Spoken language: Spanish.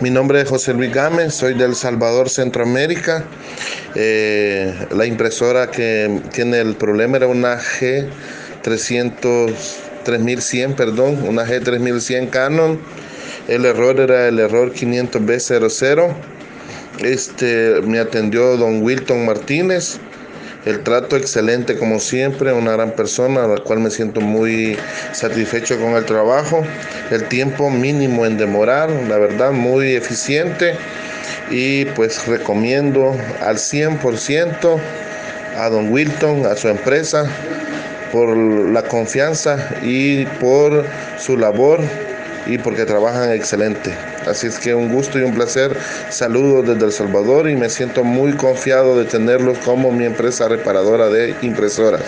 Mi nombre es José Luis Gámez, soy del Salvador, Centroamérica. Eh, la impresora que tiene el problema era una G300, 3100, perdón, una G3100 Canon. El error era el error 500B00. Este, me atendió don Wilton Martínez. El trato excelente como siempre, una gran persona, a la cual me siento muy satisfecho con el trabajo. El tiempo mínimo en demorar, la verdad, muy eficiente. Y pues recomiendo al 100% a don Wilton, a su empresa, por la confianza y por su labor y porque trabajan excelente. Así es que un gusto y un placer. Saludos desde El Salvador y me siento muy confiado de tenerlos como mi empresa reparadora de impresoras.